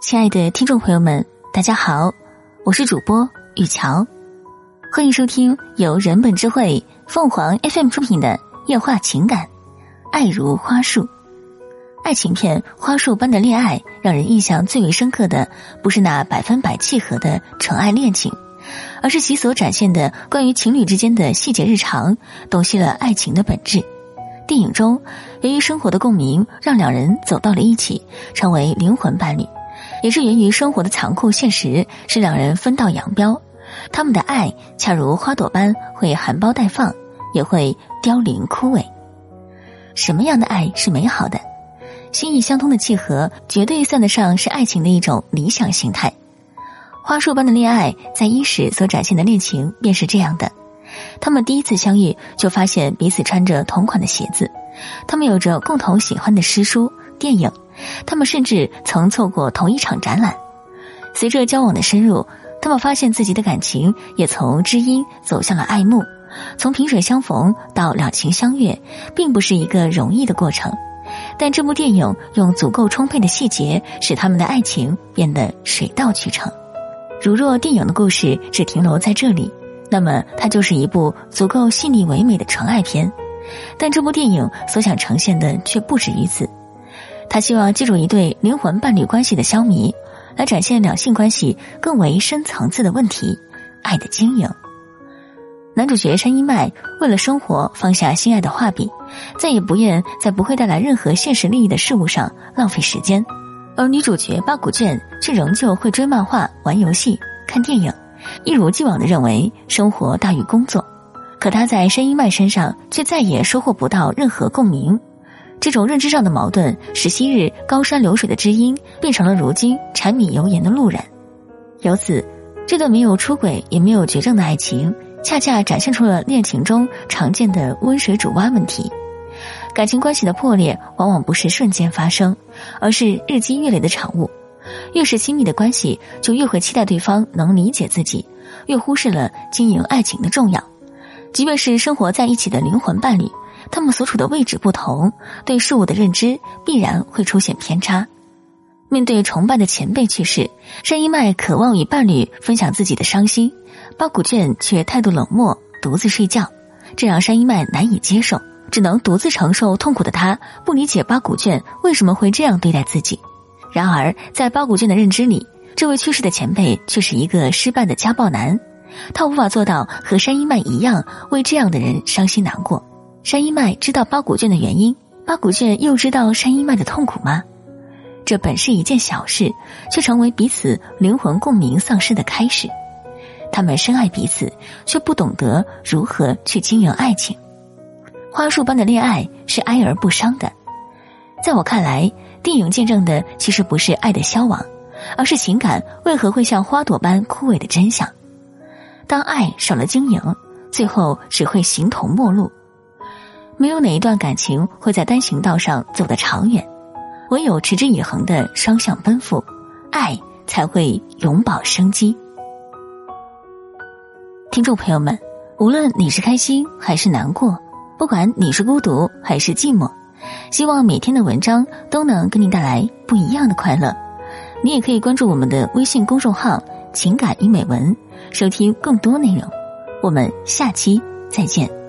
亲爱的听众朋友们，大家好，我是主播雨乔，欢迎收听由人本智慧凤凰 FM 出品的《夜话情感》，爱如花树。爱情片《花束般的恋爱》让人印象最为深刻的，不是那百分百契合的纯爱恋情，而是其所展现的关于情侣之间的细节日常，洞悉了爱情的本质。电影中，由于生活的共鸣，让两人走到了一起，成为灵魂伴侣。也是源于生活的残酷现实，使两人分道扬镳。他们的爱恰如花朵般会含苞待放，也会凋零枯萎。什么样的爱是美好的？心意相通的契合，绝对算得上是爱情的一种理想形态。花束般的恋爱，在伊始所展现的恋情便是这样的。他们第一次相遇，就发现彼此穿着同款的鞋子，他们有着共同喜欢的诗书电影。他们甚至曾错过同一场展览。随着交往的深入，他们发现自己的感情也从知音走向了爱慕。从萍水相逢到两情相悦，并不是一个容易的过程。但这部电影用足够充沛的细节，使他们的爱情变得水到渠成。如若电影的故事只停留在这里，那么它就是一部足够细腻唯美的纯爱片。但这部电影所想呈现的却不止于此。他希望借助一对灵魂伴侣关系的消弭，来展现两性关系更为深层次的问题——爱的经营。男主角山一麦为了生活放下心爱的画笔，再也不愿在不会带来任何现实利益的事物上浪费时间；而女主角八谷卷却仍旧会追漫画、玩游戏、看电影，一如既往的认为生活大于工作。可她在山一麦身上却再也收获不到任何共鸣。这种认知上的矛盾，使昔日高山流水的知音变成了如今柴米油盐的路人。由此，这段没有出轨也没有绝症的爱情，恰恰展现出了恋情中常见的温水煮蛙问题。感情关系的破裂，往往不是瞬间发生，而是日积月累的产物。越是亲密的关系，就越会期待对方能理解自己，越忽视了经营爱情的重要。即便是生活在一起的灵魂伴侣。他们所处的位置不同，对事物的认知必然会出现偏差。面对崇拜的前辈去世，山一麦渴望与伴侣分享自己的伤心，八股卷却态度冷漠，独自睡觉，这让山一麦难以接受，只能独自承受痛苦的他，不理解八股卷为什么会这样对待自己。然而，在八股卷的认知里，这位去世的前辈却是一个失败的家暴男，他无法做到和山一麦一样为这样的人伤心难过。山一麦知道八股卷的原因，八股卷又知道山一麦的痛苦吗？这本是一件小事，却成为彼此灵魂共鸣丧失的开始。他们深爱彼此，却不懂得如何去经营爱情。花束般的恋爱是哀而不伤的。在我看来，电影见证的其实不是爱的消亡，而是情感为何会像花朵般枯萎的真相。当爱少了经营，最后只会形同陌路。没有哪一段感情会在单行道上走得长远，唯有持之以恒的双向奔赴，爱才会永葆生机。听众朋友们，无论你是开心还是难过，不管你是孤独还是寂寞，希望每天的文章都能给你带来不一样的快乐。你也可以关注我们的微信公众号“情感与美文”，收听更多内容。我们下期再见。